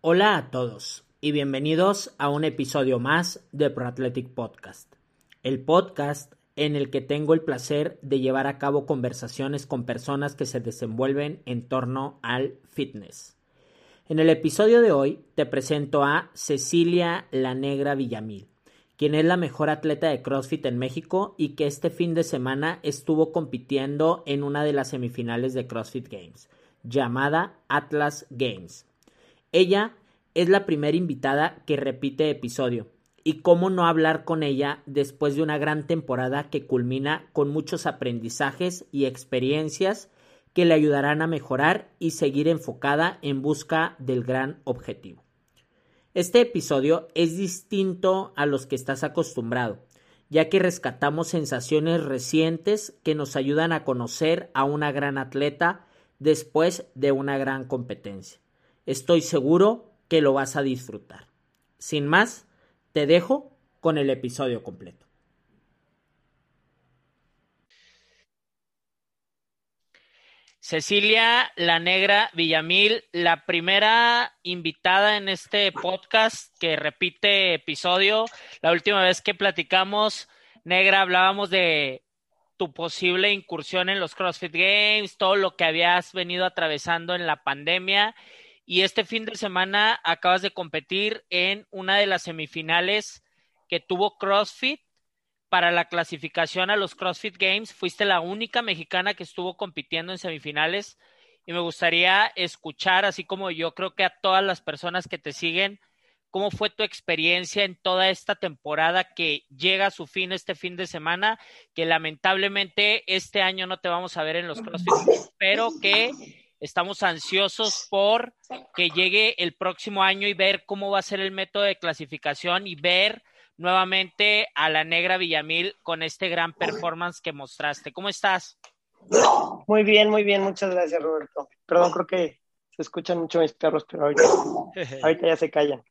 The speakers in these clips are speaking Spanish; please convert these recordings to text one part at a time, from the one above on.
Hola a todos y bienvenidos a un episodio más de Pro Athletic Podcast, el podcast en el que tengo el placer de llevar a cabo conversaciones con personas que se desenvuelven en torno al fitness. En el episodio de hoy te presento a Cecilia La Negra Villamil, quien es la mejor atleta de CrossFit en México y que este fin de semana estuvo compitiendo en una de las semifinales de CrossFit Games, llamada Atlas Games. Ella es la primera invitada que repite episodio. Y cómo no hablar con ella después de una gran temporada que culmina con muchos aprendizajes y experiencias que le ayudarán a mejorar y seguir enfocada en busca del gran objetivo. Este episodio es distinto a los que estás acostumbrado, ya que rescatamos sensaciones recientes que nos ayudan a conocer a una gran atleta después de una gran competencia. Estoy seguro que lo vas a disfrutar. Sin más, te dejo con el episodio completo. Cecilia La Negra Villamil, la primera invitada en este podcast que repite episodio. La última vez que platicamos, Negra, hablábamos de tu posible incursión en los CrossFit Games, todo lo que habías venido atravesando en la pandemia y este fin de semana acabas de competir en una de las semifinales que tuvo CrossFit para la clasificación a los CrossFit Games. Fuiste la única mexicana que estuvo compitiendo en semifinales y me gustaría escuchar, así como yo creo que a todas las personas que te siguen, cómo fue tu experiencia en toda esta temporada que llega a su fin este fin de semana, que lamentablemente este año no te vamos a ver en los CrossFit, pero que Estamos ansiosos por que llegue el próximo año y ver cómo va a ser el método de clasificación y ver nuevamente a la negra Villamil con este gran performance que mostraste. ¿Cómo estás? Muy bien, muy bien. Muchas gracias, Roberto. Perdón, creo que se escuchan mucho mis perros, pero ahorita, ya se callan.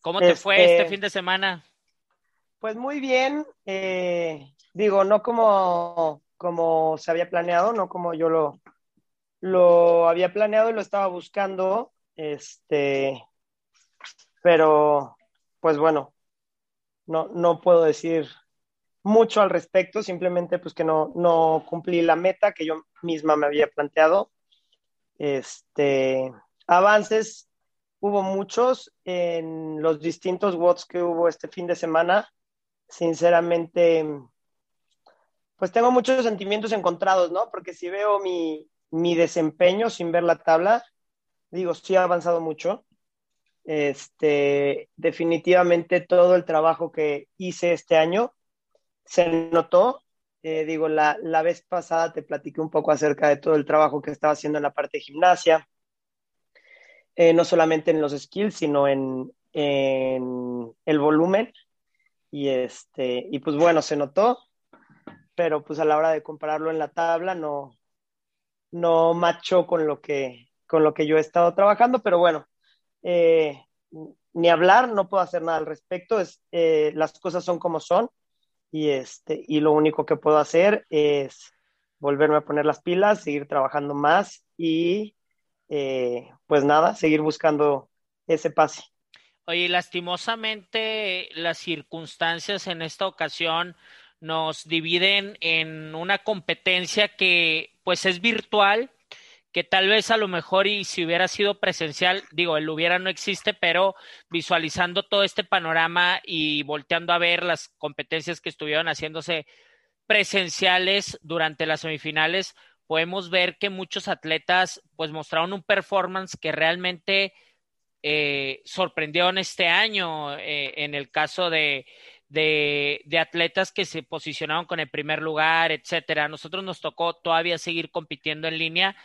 ¿Cómo te fue este, este fin de semana? Pues muy bien. Eh, digo, no como, como se había planeado, no como yo lo, lo había planeado y lo estaba buscando, este, pero pues bueno, no, no puedo decir mucho al respecto, simplemente pues que no, no cumplí la meta que yo misma me había planteado. Este, avances hubo muchos en los distintos WOTS que hubo este fin de semana. Sinceramente, pues tengo muchos sentimientos encontrados, ¿no? Porque si veo mi, mi desempeño sin ver la tabla, digo, sí ha avanzado mucho. Este, definitivamente todo el trabajo que hice este año se notó. Eh, digo, la, vez pasada te platiqué un poco acerca de todo el trabajo que estaba haciendo en la parte de gimnasia, eh, no solamente en los skills, sino en, en el volumen. Y, este, y pues bueno, se notó, pero pues a la hora de compararlo en la tabla no, no macho con lo que, con lo que yo he estado trabajando, pero bueno, eh, ni hablar, no puedo hacer nada al respecto, es, eh, las cosas son como son y, este, y lo único que puedo hacer es volverme a poner las pilas, seguir trabajando más y eh, pues nada, seguir buscando ese pase. Oye, lastimosamente las circunstancias en esta ocasión nos dividen en una competencia que pues es virtual, que tal vez a lo mejor y si hubiera sido presencial, digo, el hubiera no existe, pero visualizando todo este panorama y volteando a ver las competencias que estuvieron haciéndose presenciales durante las semifinales, podemos ver que muchos atletas pues mostraron un performance que realmente eh, sorprendieron este año eh, en el caso de, de, de, atletas que se posicionaron con el primer lugar, etcétera. Nosotros nos tocó todavía seguir compitiendo en línea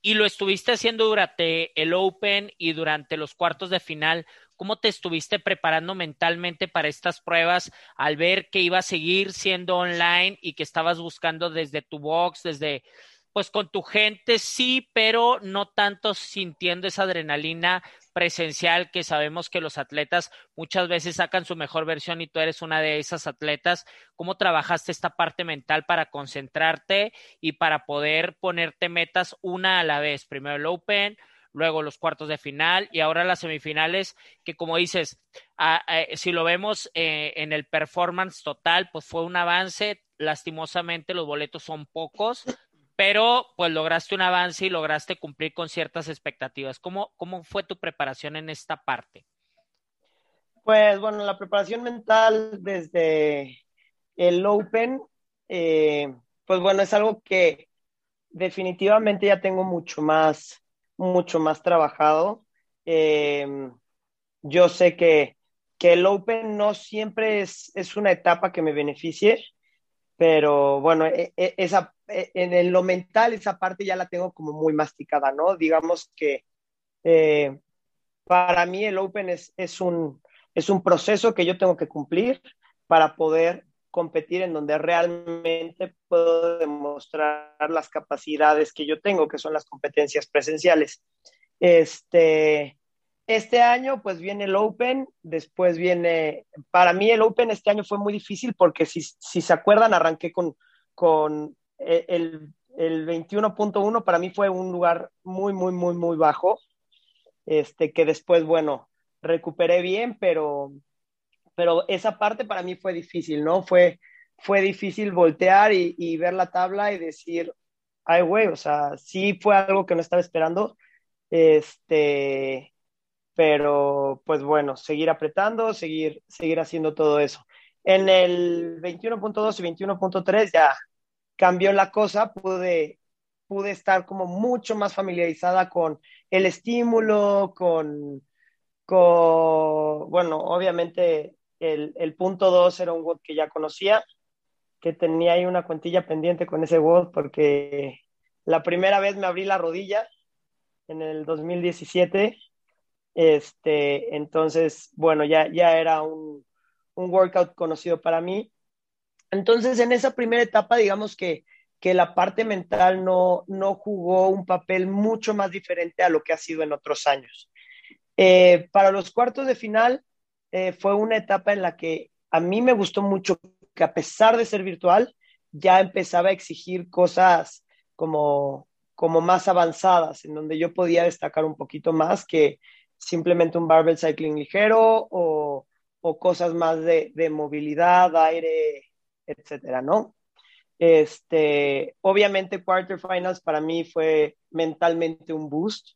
y lo estuviste haciendo durante el Open y durante los cuartos de final. ¿Cómo te estuviste preparando mentalmente para estas pruebas al ver que iba a seguir siendo online y que estabas buscando desde tu box, desde pues con tu gente sí, pero no tanto sintiendo esa adrenalina presencial que sabemos que los atletas muchas veces sacan su mejor versión y tú eres una de esas atletas. ¿Cómo trabajaste esta parte mental para concentrarte y para poder ponerte metas una a la vez? Primero el Open, luego los cuartos de final y ahora las semifinales, que como dices, si lo vemos eh, en el performance total, pues fue un avance, lastimosamente los boletos son pocos, pero pues lograste un avance y lograste cumplir con ciertas expectativas. ¿Cómo, cómo fue tu preparación en esta parte? Pues bueno, la preparación mental desde el Open, eh, pues bueno, es algo que definitivamente ya tengo mucho más, mucho más trabajado. Eh, yo sé que, que, el Open no siempre es, es, una etapa que me beneficie, pero bueno, e, e, esa, e, en lo mental esa parte ya la tengo como muy masticada, ¿no? Digamos que eh, para mí el Open es, es, un, es un proceso que yo tengo que cumplir para poder competir en donde realmente puedo demostrar las capacidades que yo tengo, que son las competencias presenciales. Este, este año pues viene el Open, después viene, para mí el Open este año fue muy difícil porque si, si se acuerdan arranqué con, con el, el 21.1, para mí fue un lugar muy, muy, muy, muy bajo, este, que después, bueno, recuperé bien, pero pero esa parte para mí fue difícil, ¿no? Fue, fue difícil voltear y, ver la tabla y decir, ay, güey, o sea, sí fue algo que no estaba esperando, este, pero pues bueno, seguir apretando, seguir, seguir haciendo todo eso. En el 21.2 y 21.3 ya cambió la cosa, pude, pude estar como mucho más familiarizada con el estímulo, con, con bueno, obviamente el, el punto 2 era un WOD que ya conocía, que tenía ahí una cuentilla pendiente con ese WOD porque la primera vez me abrí la rodilla en el 2017. Este, entonces, bueno, ya, ya era un, un workout conocido para mí. Entonces, en esa primera etapa, digamos que, que la parte mental no, no jugó un papel mucho más diferente a lo que ha sido en otros años. Eh, para los cuartos de final, eh, fue una etapa en la que a mí me gustó mucho que a pesar de ser virtual, ya empezaba a exigir cosas como, como más avanzadas, en donde yo podía destacar un poquito más que simplemente un barbell cycling ligero o, o cosas más de, de, movilidad, aire, etcétera, ¿no? Este, obviamente, quarterfinals para mí fue mentalmente un boost,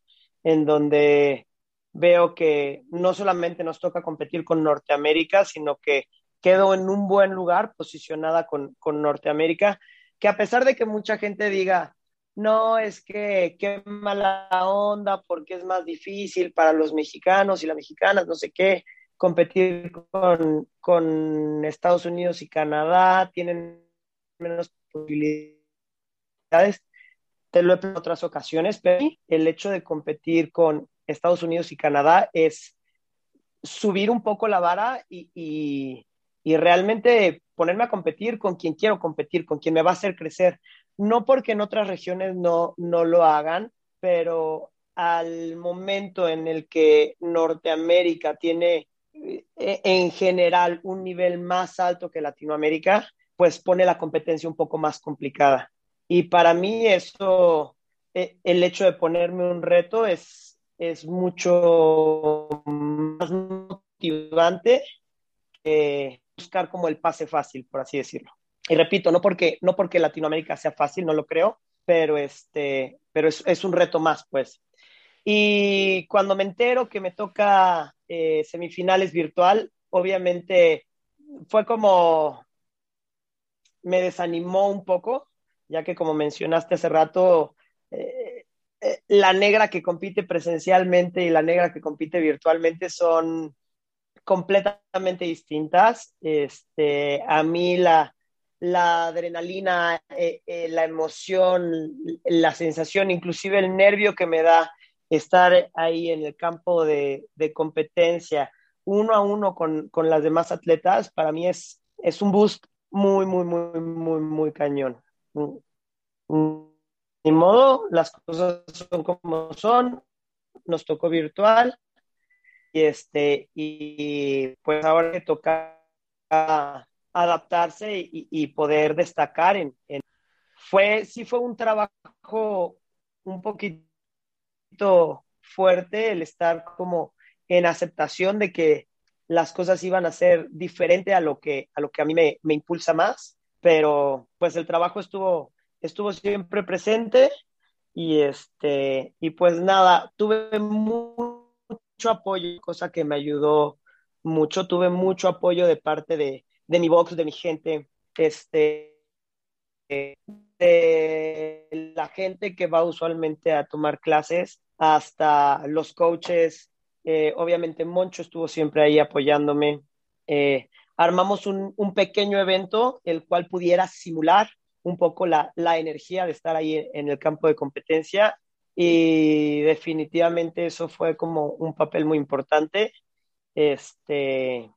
en donde veo que no solamente nos toca competir con Norteamérica, sino que quedo en un buen lugar posicionada con, con Norteamérica, que a pesar de que mucha gente diga, no, es que qué mala onda porque es más difícil para los mexicanos y las mexicanas, no sé qué, competir con, con Estados Unidos y Canadá, tienen menos posibilidades. Te lo he en otras ocasiones, pero el hecho de competir con Estados Unidos y Canadá es subir un poco la vara y, realmente ponerme a competir con quien quiero competir, con quien me va a hacer crecer. No porque en otras regiones no, no lo hagan, pero al momento en el que Norteamérica tiene eh, en general un nivel más alto que Latinoamérica, pues pone la competencia un poco más complicada. Y para mí eso, eh, el hecho de ponerme un reto es, es mucho más motivante que buscar como el pase fácil, por así decirlo. Y repito, no porque, no porque Latinoamérica sea fácil, no lo creo, pero, este, pero es, es un reto más, pues. Y cuando me entero que me toca eh, semifinales virtual, obviamente fue como, me desanimó un poco, ya que como mencionaste hace rato, eh, la negra que compite presencialmente y la negra que compite virtualmente son completamente distintas. Este, a mí la, la adrenalina, eh, eh, la emoción, la sensación, inclusive el nervio que me da estar ahí en el campo de, competencia uno a uno con, con, las demás atletas, para mí es, es un boost muy, muy, muy, muy, muy cañón. Mm, mm ni modo, las cosas son como son, nos tocó virtual y este y pues ahora le toca adaptarse y, poder destacar fue sí fue un trabajo un poquito fuerte el estar como en aceptación de que las cosas iban a ser diferente a lo que, a lo que a mí me, me impulsa más, pero pues el trabajo estuvo, estuvo siempre presente y este, y pues nada, tuve mucho apoyo, cosa que me ayudó mucho, tuve mucho apoyo de parte de, de mi box, de mi gente, este, de la gente que va usualmente a tomar clases hasta los coaches. Eh, obviamente Moncho estuvo siempre ahí apoyándome. Eh, armamos un, un, pequeño evento el cual pudiera simular un poco la, la energía de estar ahí en, el campo de competencia y definitivamente eso fue como un papel muy importante. Este,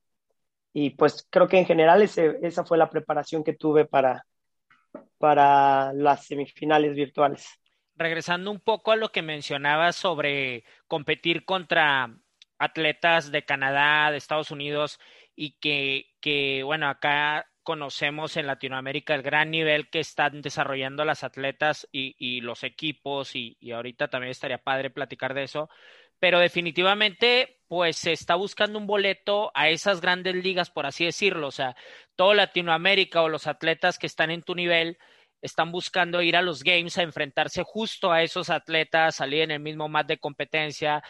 y pues creo que en general esa fue la preparación que tuve para, para las semifinales virtuales. Regresando un poco a lo que mencionabas sobre competir contra atletas de Canadá, de Estados Unidos, y que, que bueno, acá conocemos en Latinoamérica el gran nivel que están desarrollando las atletas y, y los equipos, y, y, ahorita también estaría padre platicar de eso, pero definitivamente pues se está buscando un boleto a esas grandes ligas, por así decirlo, o sea, todo Latinoamérica o los atletas que están en tu nivel están buscando ir a los games a enfrentarse justo a esos atletas, salir en el mismo mat de competencia,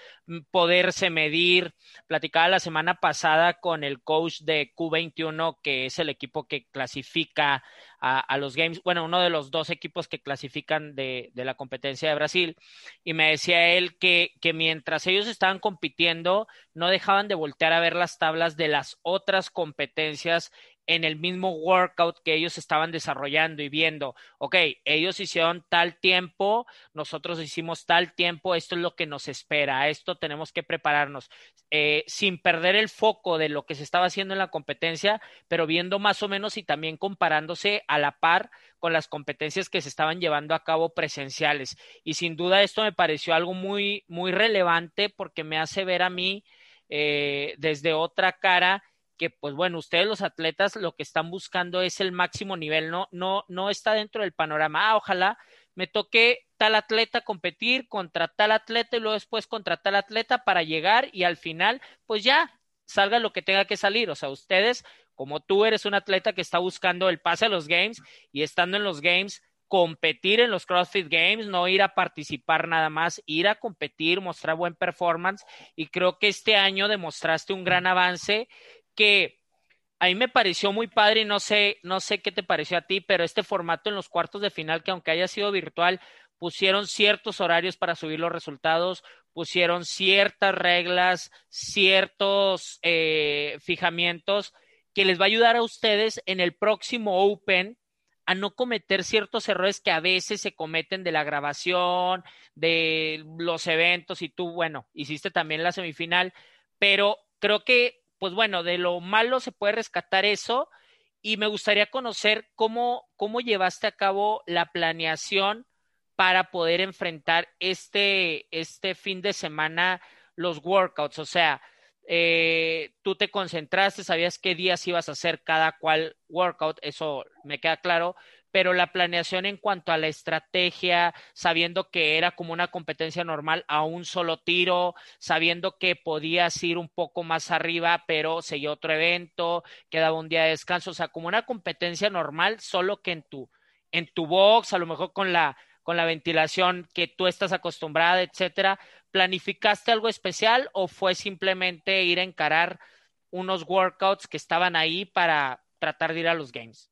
poderse medir. Platicaba la semana pasada con el coach de Q21, que es el equipo que clasifica a, a los games, bueno, uno de los dos equipos que clasifican de, de la competencia de Brasil, y me decía él que, que mientras ellos estaban compitiendo, no dejaban de voltear a ver las tablas de las otras competencias en el mismo workout que ellos estaban desarrollando y viendo, ok, ellos hicieron tal tiempo, nosotros hicimos tal tiempo, esto es lo que nos espera, esto tenemos que prepararnos, eh, sin perder el foco de lo que se estaba haciendo en la competencia, pero viendo más o menos y también comparándose a la par con las competencias que se estaban llevando a cabo presenciales. Y sin duda esto me pareció algo muy, muy relevante porque me hace ver a mí eh, desde otra cara que pues bueno, ustedes los atletas lo que están buscando es el máximo nivel, no, no, no está dentro del panorama. Ah, ojalá me toque tal atleta competir contra tal atleta y luego después contra tal atleta para llegar y al final, pues ya salga lo que tenga que salir. O sea, ustedes, como tú eres un atleta que está buscando el pase a los games y estando en los games, competir en los CrossFit Games, no ir a participar nada más, ir a competir, mostrar buen performance y creo que este año demostraste un gran avance que a mí me pareció muy padre y no sé, no sé qué te pareció a ti, pero este formato en los cuartos de final, que aunque haya sido virtual, pusieron ciertos horarios para subir los resultados, pusieron ciertas reglas, ciertos eh, fijamientos que les va a ayudar a ustedes en el próximo Open a no cometer ciertos errores que a veces se cometen de la grabación, de los eventos y tú, bueno, hiciste también la semifinal, pero creo que pues bueno, de lo malo se puede rescatar eso y me gustaría conocer cómo, cómo llevaste a cabo la planeación para poder enfrentar este, este fin de semana los workouts. O sea, eh, tú te concentraste, sabías qué días ibas a hacer cada cual workout, eso me queda claro, pero la planeación en cuanto a la estrategia, sabiendo que era como una competencia normal a un solo tiro, sabiendo que podías ir un poco más arriba, pero seguía otro evento, quedaba un día de descanso, o sea, como una competencia normal, solo que en tu, en tu box, a lo mejor con la, con la ventilación que tú estás acostumbrada, etcétera. ¿Planificaste algo especial o fue simplemente ir a encarar unos workouts que estaban ahí para tratar de ir a los games?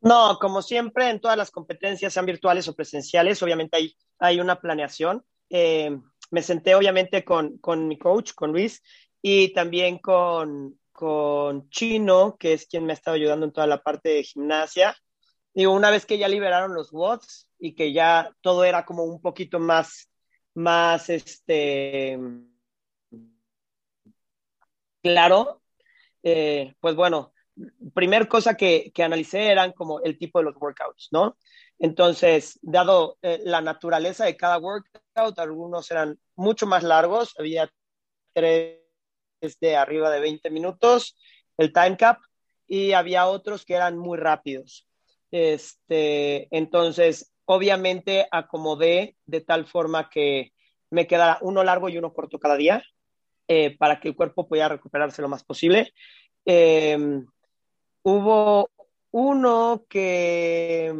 No, como siempre, en todas las competencias, sean virtuales o presenciales, obviamente hay, hay una planeación. Eh, me senté obviamente con, con, mi coach, con Luis, y también con, con Chino, que es quien me ha estado ayudando en toda la parte de gimnasia. Digo, una vez que ya liberaron los WOTS y que ya todo era como un poquito más, más, este, claro, eh, pues bueno, primer cosa que, que, analicé eran como el tipo de los workouts, ¿no? Entonces, dado eh, la naturaleza de cada workout, algunos eran mucho más largos, había tres de arriba de 20 minutos, el time cap, y había otros que eran muy rápidos. Este, entonces, obviamente acomodé de tal forma que me quedara uno largo y uno corto cada día eh, para que el cuerpo pudiera recuperarse lo más posible. Em, hubo uno que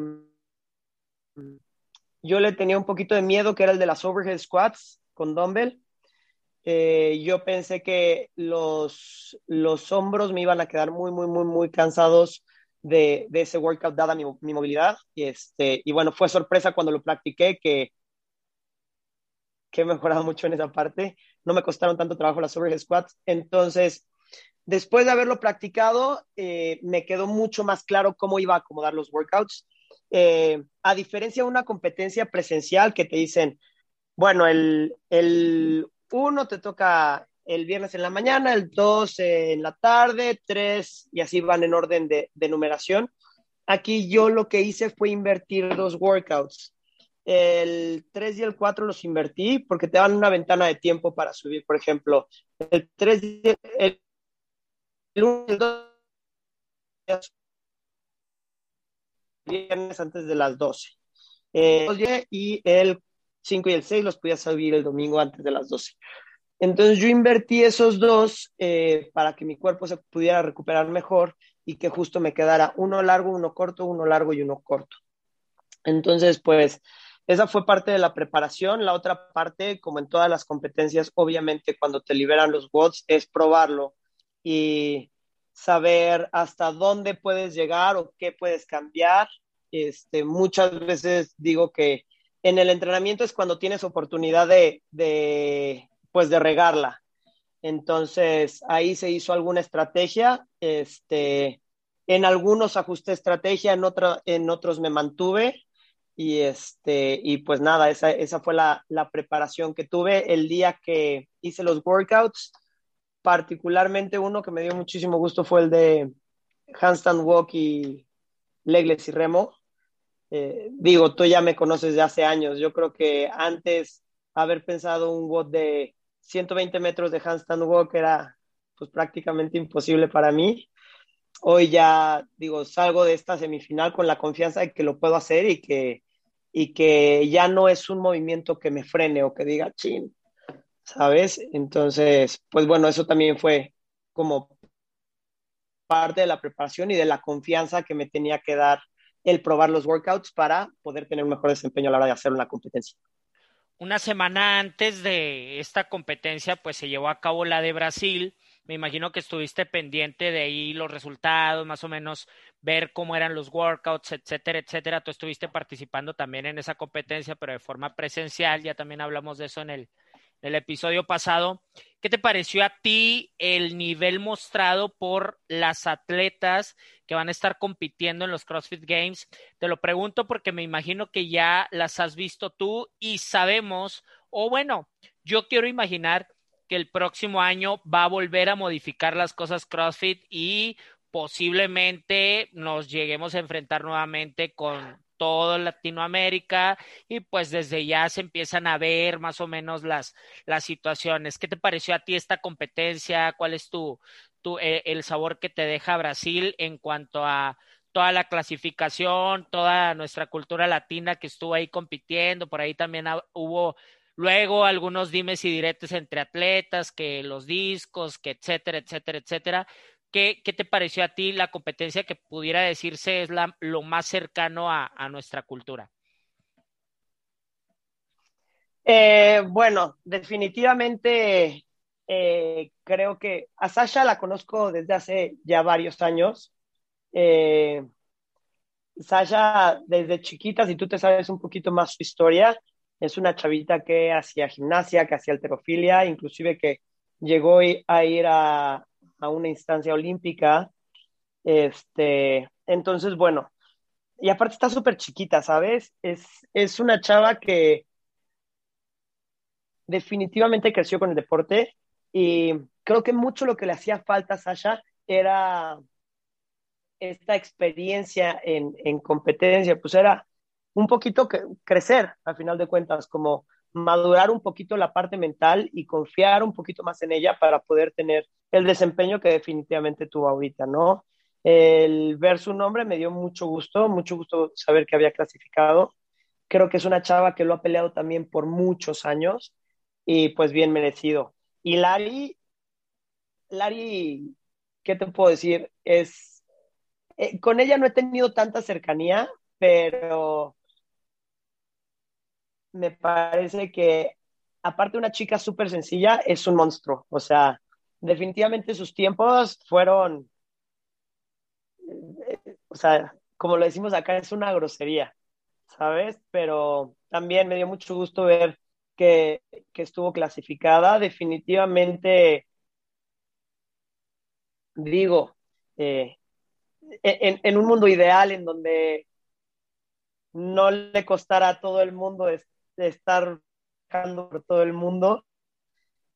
yo le tenía un poquito de miedo, que era el de las overhead squats con dumbbell. Eh, yo pensé que los, los hombros me iban a quedar muy, muy, muy, muy cansados de, de ese workout dada mi, mi, movilidad. Y, este, y bueno, fue sorpresa cuando lo practiqué que, que he mejorado mucho en esa parte. No me costaron tanto trabajo las overhead squats. Entonces, después de haberlo practicado, eh, me quedó mucho más claro cómo iba a acomodar los workouts. Eh, a diferencia de una competencia presencial que te dicen, bueno, el, el uno te toca el viernes en la mañana, el dos en la tarde, tres y así van en orden de, numeración. Aquí yo lo que hice fue invertir dos workouts. El 3 y el 4 los invertí porque te dan una ventana de tiempo para subir. Por ejemplo, el 3 y el, el 1 y el 2 viernes antes de las 12. Eh, y el 5 y el 6 los podía subir el domingo antes de las 12. Entonces yo invertí esos dos eh, para que mi cuerpo se pudiera recuperar mejor y que justo me quedara uno largo, uno corto, uno largo y uno corto. Entonces, pues esa fue parte de la preparación. La otra parte, como en todas las competencias, obviamente cuando te liberan los WODs, es probarlo y saber hasta dónde puedes llegar o qué puedes cambiar. Este, muchas veces digo que en el entrenamiento es cuando tienes oportunidad de, de, pues de regarla. Entonces, ahí se hizo alguna estrategia. Este, en algunos ajusté estrategia, en, otra, en otros me mantuve. Y, este, y pues nada, esa, esa fue la, la preparación que tuve el día que hice los workouts particularmente uno que me dio muchísimo gusto fue el de handstand walk y legless y remo. Eh, digo, tú ya me conoces de hace años. Yo creo que antes haber pensado un WOD de 120 metros de handstand walk era pues prácticamente imposible para mí. Hoy ya digo, salgo de esta semifinal con la confianza de que lo puedo hacer y que, y que ya no es un movimiento que me frene o que diga, chin, ¿sabes? Entonces, pues bueno, eso también fue como parte de la preparación y de la confianza que me tenía que dar el probar los workouts para poder tener un mejor desempeño a la hora de hacer una competencia. Una semana antes de esta competencia, pues se llevó a cabo la de Brasil. Me imagino que estuviste pendiente de ahí los resultados, más o menos ver cómo eran los workouts, etcétera, etcétera. Tú estuviste participando también en esa competencia, pero de forma presencial. Ya también hablamos de eso en el, el episodio pasado. ¿Qué te pareció a ti el nivel mostrado por las atletas que van a estar compitiendo en los CrossFit Games? Te lo pregunto porque me imagino que ya las has visto tú y sabemos, o bueno, yo quiero imaginar que el próximo año va a volver a modificar las cosas CrossFit y posiblemente nos lleguemos a enfrentar nuevamente con toda Latinoamérica y pues desde ya se empiezan a ver más o menos las, las situaciones. ¿Qué te pareció a ti esta competencia? ¿Cuál es tu, tu eh, el sabor que te deja Brasil en cuanto a toda la clasificación, toda nuestra cultura latina que estuvo ahí compitiendo? Por ahí también hubo luego algunos dimes y diretes entre atletas, que los discos, que etcétera, etcétera, etcétera. ¿Qué, ¿Qué, te pareció a ti la competencia que pudiera decirse es la, lo más cercano a, a nuestra cultura? Eh, bueno, definitivamente eh, creo que a Sasha la conozco desde hace ya varios años. Eh, Sasha, desde chiquita, si tú te sabes un poquito más su historia, es una chavita que hacía gimnasia, que hacía alterofilia, inclusive que llegó a ir a, a una instancia olímpica. Este, entonces, bueno, y aparte está súper chiquita, ¿sabes? Es, es una chava que definitivamente creció con el deporte y creo que mucho lo que le hacía falta a Sasha era esta experiencia en, en competencia, pues era un poquito que, crecer, al final de cuentas, como madurar un poquito la parte mental y confiar un poquito más en ella para poder tener el desempeño que definitivamente tuvo ahorita, ¿no? El ver su nombre me dio mucho gusto, mucho gusto saber que había clasificado Creo que es una chava que lo ha peleado también por muchos años y pues bien merecido. Y Lari, Lari, ¿qué te puedo decir? Es, eh, con ella no he tenido tanta cercanía, pero me parece que aparte de una chica súper sencilla, es un monstruo. O sea, definitivamente sus tiempos fueron, eh, o sea, como lo decimos acá, es una grosería, ¿sabes? Pero también me dio mucho gusto ver que, estuvo clasificada. Definitivamente, digo, eh, en, un mundo ideal en donde no le costara a todo el mundo estar por todo el mundo,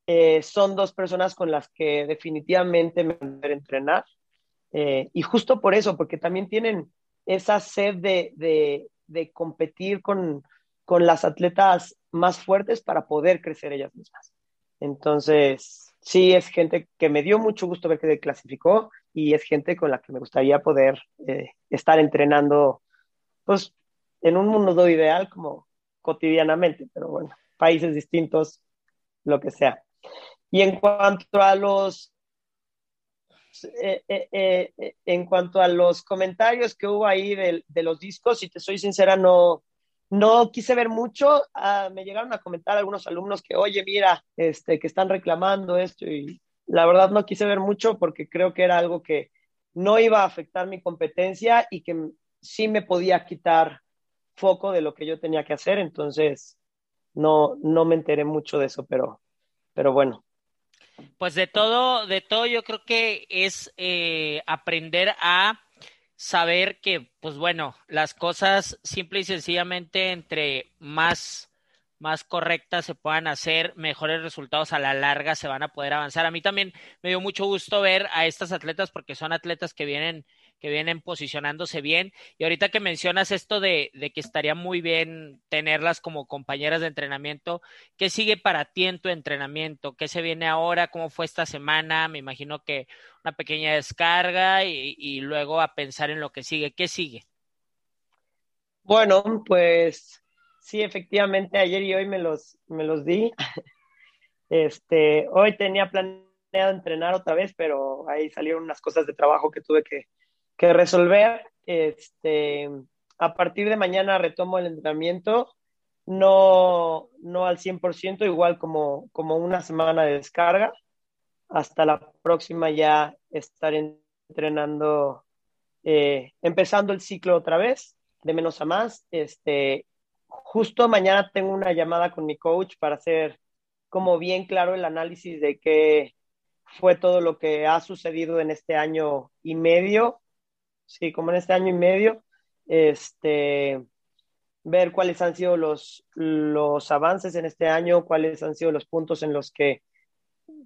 eh, son dos personas con las que definitivamente me van a entrenar. Eh, y justo por eso, porque también tienen esa sed de, competir con, las atletas más fuertes para poder crecer ellas mismas. Entonces, sí, es gente que me dio mucho gusto ver que clasificó y es gente con la que me gustaría poder eh, estar entrenando, pues, en un mundo ideal como cotidianamente, pero bueno, países distintos, lo que sea. Y en cuanto a los eh, eh, eh, en cuanto a los comentarios que hubo ahí de, los discos, si te soy sincera, no, no quise ver mucho. Ah, me llegaron a comentar algunos alumnos que, oye, mira, este, que están reclamando esto y la verdad no quise ver mucho porque creo que era algo que no iba a afectar mi competencia y que sí me podía quitar foco de lo que yo tenía que hacer. Entonces, no, no me enteré mucho de eso, pero, pero bueno. Pues de todo, de todo yo creo que es eh, aprender a saber que, pues bueno, las cosas simple y sencillamente entre más más correctas se puedan hacer, mejores resultados a la larga se van a poder avanzar. A mí también me dio mucho gusto ver a estas atletas porque son atletas que vienen que vienen posicionándose bien. Y ahorita que mencionas esto de, que estaría muy bien tenerlas como compañeras de entrenamiento, ¿qué sigue para ti en tu entrenamiento? ¿Qué se viene ahora? ¿Cómo fue esta semana? Me imagino que una pequeña descarga y, luego a pensar en lo que sigue. ¿Qué sigue? Bueno, pues sí, efectivamente, ayer y hoy me los, me los di. Este, hoy tenía planeado entrenar otra vez, pero ahí salieron unas cosas de trabajo que tuve que, que resolver. Este, a partir de mañana retomo el entrenamiento, no, no al 100%, igual como, como una semana de descarga. Hasta la próxima ya estar entrenando, eh, empezando el ciclo otra vez, de menos a más. Este, justo mañana tengo una llamada con mi coach para hacer como bien claro el análisis de qué fue todo lo que ha sucedido en este año y medio sí, como en este año y medio, este, ver cuáles han sido los, los avances en este año, cuáles han sido los puntos en los que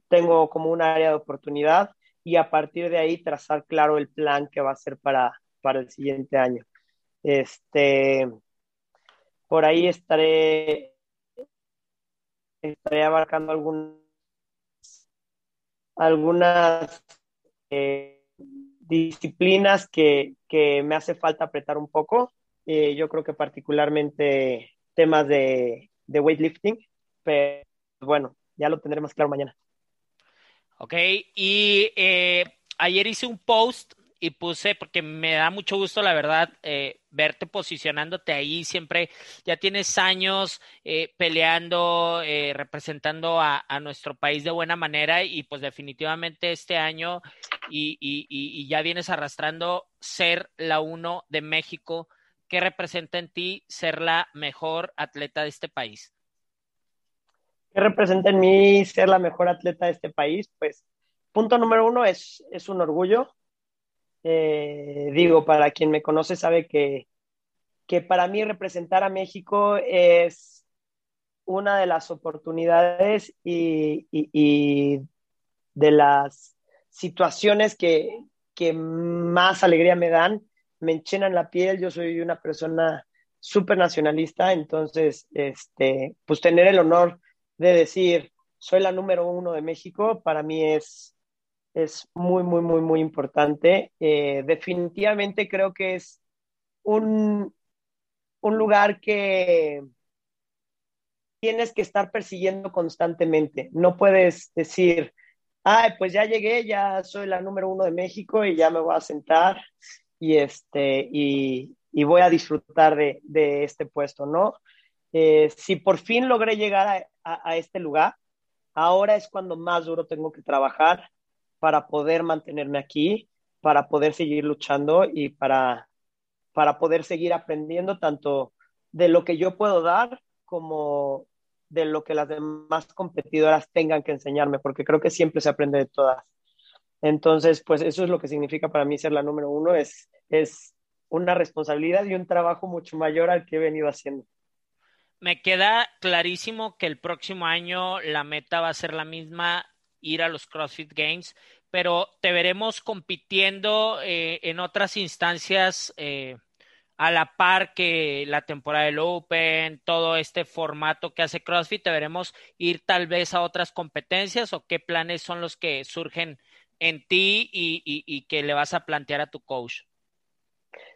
tengo como un área de oportunidad y a partir de ahí trazar claro el plan que va a ser para, para el siguiente año. Este, por ahí estaré, estaré abarcando algún, algunas eh, disciplinas que, me hace falta apretar un poco. Eh, yo creo que particularmente temas de, weightlifting, pero bueno, ya lo tendremos claro mañana. Ok, y eh, ayer hice un post y puse, porque me da mucho gusto, la verdad, eh, verte posicionándote ahí. Siempre ya tienes años eh, peleando, eh, representando a, nuestro país de buena manera y pues definitivamente este año y, ya vienes arrastrando ser la uno de México. ¿Qué representa en ti ser la mejor atleta de este país? ¿Qué representa en mí ser la mejor atleta de este país? Pues punto número uno es, es un orgullo eh, digo, para quien me conoce sabe que, que para mí representar a México es una de las oportunidades y, de las situaciones que, que, más alegría me dan, me enchenan la piel, yo soy una persona súper nacionalista, entonces, este, pues tener el honor de decir, soy la número uno de México, para mí es, es muy, muy, muy, muy importante. Eh, definitivamente creo que es un, un lugar que tienes que estar persiguiendo constantemente. No puedes decir, ay, pues ya llegué, ya soy la número uno de México y ya me voy a sentar y, este, y, voy a disfrutar de, este puesto, ¿no? Eh, si por fin logré llegar a, este lugar, ahora es cuando más duro tengo que trabajar para poder mantenerme aquí, para poder seguir luchando y para, para poder seguir aprendiendo tanto de lo que yo puedo dar como de lo que las demás competidoras tengan que enseñarme, porque creo que siempre se aprende de todas. Entonces, pues eso es lo que significa para mí ser la número uno, es, es una responsabilidad y un trabajo mucho mayor al que he venido haciendo. Me queda clarísimo que el próximo año la meta va a ser la misma, ir a los CrossFit Games, pero te veremos compitiendo eh, en otras instancias eh, a la par que la temporada del Open, todo este formato que hace CrossFit, te veremos ir tal vez a otras competencias o qué planes son los que surgen en ti y, que le vas a plantear a tu coach.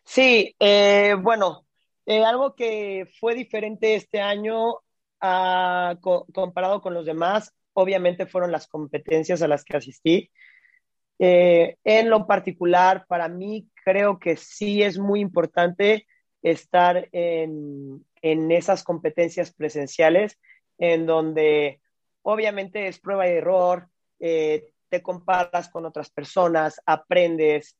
Sí, eh, bueno, algo que fue diferente este año ah, comparado con los demás, obviamente fueron las competencias a las que asistí. Eh, en lo particular, para mí creo que sí es muy importante estar en, esas competencias presenciales, en donde obviamente es prueba y error, eh, te comparas con otras personas, aprendes,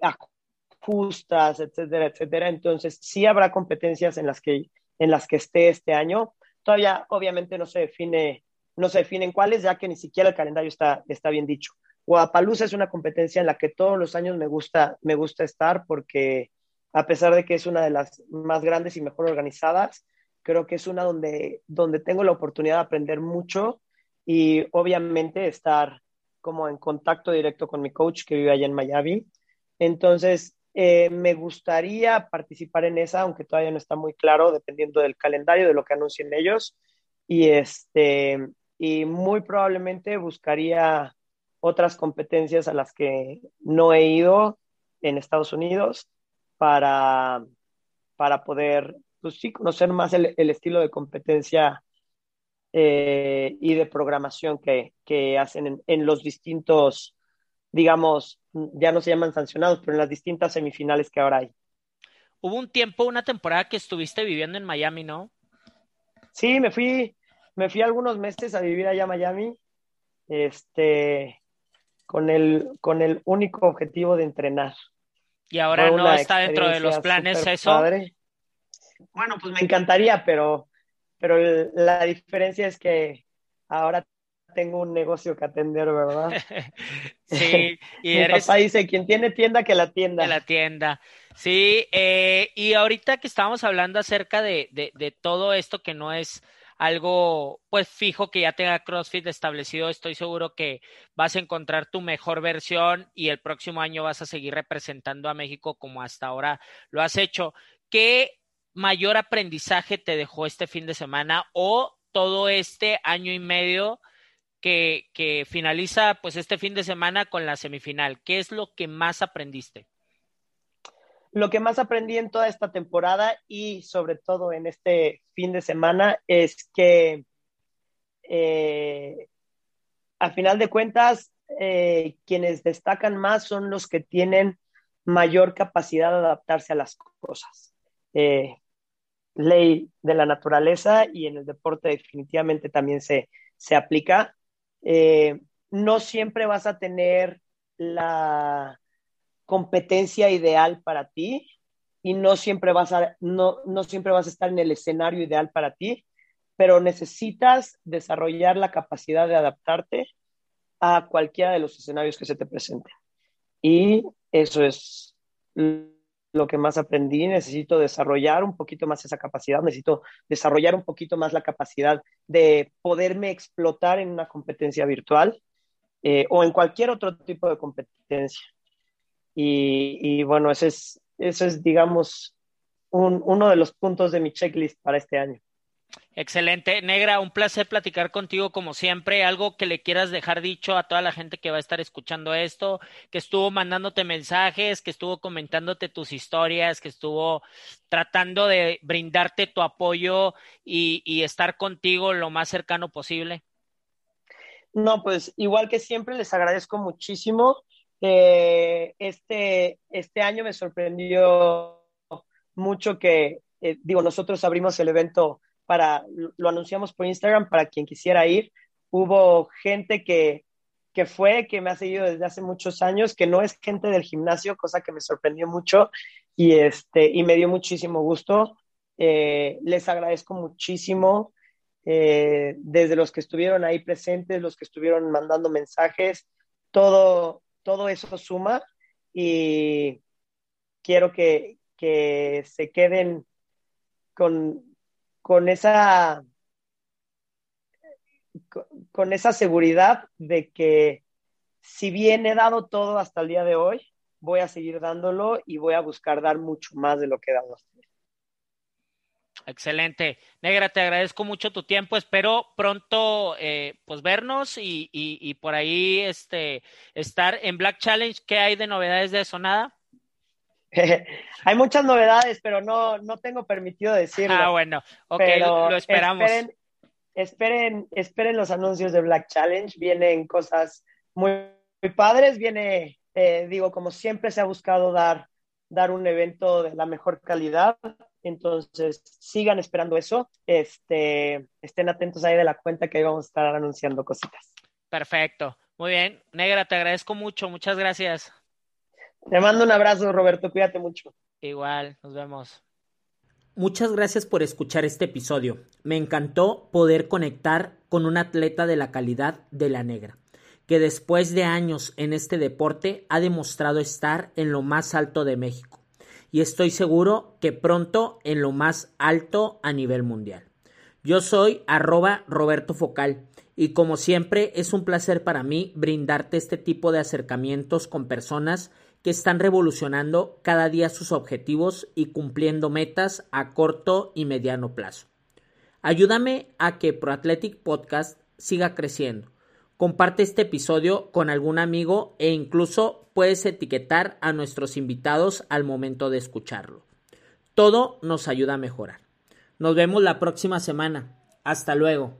ajustas, etcétera, etcétera. Entonces, sí habrá competencias en las que, en las que esté este año. Todavía, obviamente, no se define, no se definen cuáles, ya que ni siquiera el calendario está, está bien dicho. Guadalajara es una competencia en la que todos los años me gusta, me gusta estar porque a pesar de que es una de las más grandes y mejor organizadas, creo que es una donde, donde tengo la oportunidad de aprender mucho y obviamente estar como en contacto directo con mi coach que vive allá en Miami. Entonces, eh, me gustaría participar en esa, aunque todavía no está muy claro, dependiendo del calendario, de lo que anuncien ellos. Y, este, y muy probablemente buscaría otras competencias a las que no he ido en Estados Unidos para, para poder, pues sí, conocer más el, estilo de competencia eh, y de programación que, hacen en, los distintos, digamos, ya no se llaman sancionados, pero en las distintas semifinales que ahora hay. Hubo un tiempo, una temporada que estuviste viviendo en Miami, ¿no? Sí, me fui, me fui algunos meses a vivir allá a Miami. Este, con el, con el único objetivo de entrenar. Y ahora no está dentro de los planes eso. Bueno, pues me encantaría, pero, pero la diferencia es que ahora tengo un negocio que atender, ¿verdad? sí, y Mi papá dice, quien tiene tienda, que la tienda. Que la tienda. Sí, eh, y ahorita que estábamos hablando acerca de, de, de todo esto que no es algo pues fijo que ya tenga CrossFit establecido, estoy seguro que vas a encontrar tu mejor versión y el próximo año vas a seguir representando a México como hasta ahora lo has hecho. ¿Qué mayor aprendizaje te dejó este fin de semana o todo este año y medio que, que finaliza pues este fin de semana con la semifinal? ¿Qué es lo que más aprendiste? Lo que más aprendí en toda esta temporada y sobre todo en este fin de semana es que eh, a final de cuentas eh, quienes destacan más son los que tienen mayor capacidad de adaptarse a las cosas. Eh, ley de la naturaleza y en el deporte definitivamente también se, se aplica. no siempre vas a tener la competencia ideal para ti y no siempre vas a, no, no siempre vas a estar en el escenario ideal para ti, pero necesitas desarrollar la capacidad de adaptarte a cualquiera de los escenarios que se te presenten. Y eso es lo que más aprendí. Necesito desarrollar un poquito más esa capacidad, necesito desarrollar un poquito más la capacidad de poderme explotar en una competencia virtual eh, o en cualquier otro tipo de competencia. Y, bueno, ese es, es digamos, uno de los puntos de mi checklist para este año. Excelente. Negra, un placer platicar contigo como siempre. Algo que le quieras dejar dicho a toda la gente que va a estar escuchando esto, que estuvo mandándote mensajes, que estuvo comentándote tus historias, que estuvo tratando de brindarte tu apoyo y, estar contigo lo más cercano posible. No, pues igual que siempre les agradezco muchísimo. Eh, este, este año me sorprendió mucho que, eh, digo, nosotros abrimos el evento para, lo anunciamos por Instagram para quien quisiera ir. Hubo gente que, que fue, que me ha seguido desde hace muchos años, que no es gente del gimnasio, cosa que me sorprendió mucho y, este, y me dio muchísimo gusto. Eh, les agradezco muchísimo desde los que estuvieron ahí presentes, los que estuvieron mandando mensajes, todo, todo eso suma y quiero que, que se queden con, con esa, con esa seguridad de que si bien he dado todo hasta el día de hoy, voy a seguir dándolo y voy a buscar dar mucho más de lo que he dado hasta. Excelente. Negra, te agradezco mucho tu tiempo. Espero pronto eh, pues vernos y, y, por ahí este, estar en Black Challenge. ¿Qué hay de novedades de eso? ¿Nada? Hay muchas novedades, pero no, no tengo permitido decirlo. Ah, bueno, ok, lo esperamos. Esperen, esperen, los anuncios de Black Challenge. Vienen cosas muy, padres. Viene, eh, digo, como siempre se ha buscado dar, dar un evento de la mejor calidad. Entonces, sigan esperando eso. Este, estén atentos ahí de la cuenta que ahí vamos a estar anunciando cositas. Perfecto. Muy bien. Negra, te agradezco mucho. Muchas gracias. Te mando un abrazo, Roberto. Cuídate mucho. Igual, nos vemos. Muchas gracias por escuchar este episodio. Me encantó poder conectar con un atleta de la calidad de la negra, que después de años en este deporte ha demostrado estar en lo más alto de México y estoy seguro que pronto en lo más alto a nivel mundial. Yo soy arroba Roberto Focal y como siempre es un placer para mí brindarte este tipo de acercamientos con personas que están revolucionando cada día sus objetivos y cumpliendo metas a corto y mediano plazo. Ayúdame a que ProAthletic Podcast siga creciendo. Comparte este episodio con algún amigo e incluso puedes etiquetar a nuestros invitados al momento de escucharlo. Todo nos ayuda a mejorar. Nos vemos la próxima semana. Hasta luego.